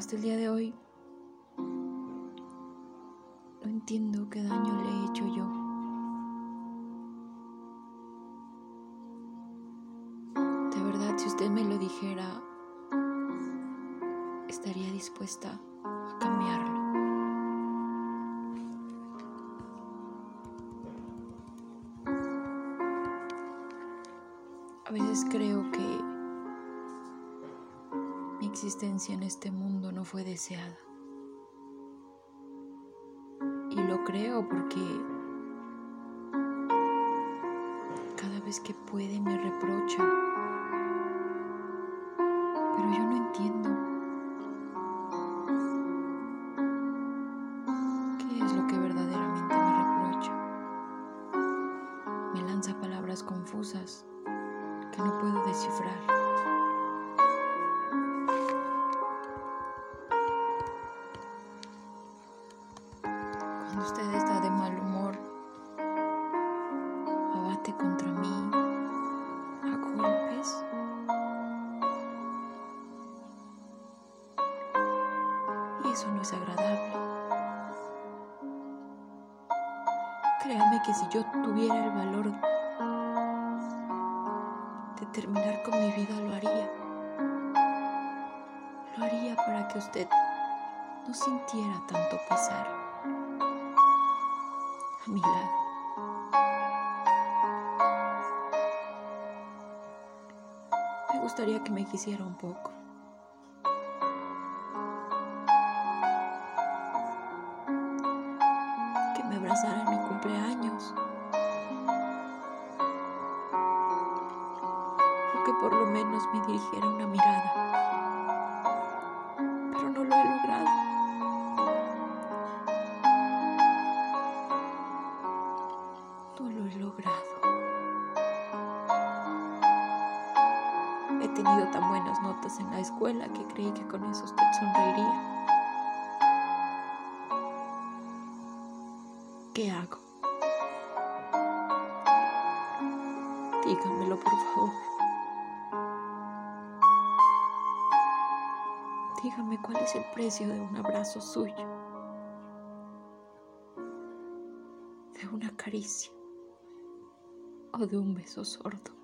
hasta el día de hoy no entiendo qué daño le he hecho yo. De verdad, si usted me lo dijera, estaría dispuesta a cambiarlo. A veces creo que existencia en este mundo no fue deseada. Y lo creo porque cada vez que puede me reprocha. Pero yo no entiendo. ¿Qué es lo que verdaderamente me reprocha? Me lanza palabras confusas que no puedo descifrar. Cuando usted está de mal humor, abate contra mí a golpes. Y eso no es agradable. Créame que si yo tuviera el valor de terminar con mi vida, lo haría. Lo haría para que usted no sintiera tanto pesar a mi lado. Me gustaría que me quisiera un poco. Que me abrazara en mi cumpleaños. O que por lo menos me dirigiera una mirada. Pero no lo he logrado. Tenido tan buenas notas en la escuela que creí que con eso usted sonreiría. ¿Qué hago? Dígamelo, por favor. Dígame cuál es el precio de un abrazo suyo, de una caricia o de un beso sordo.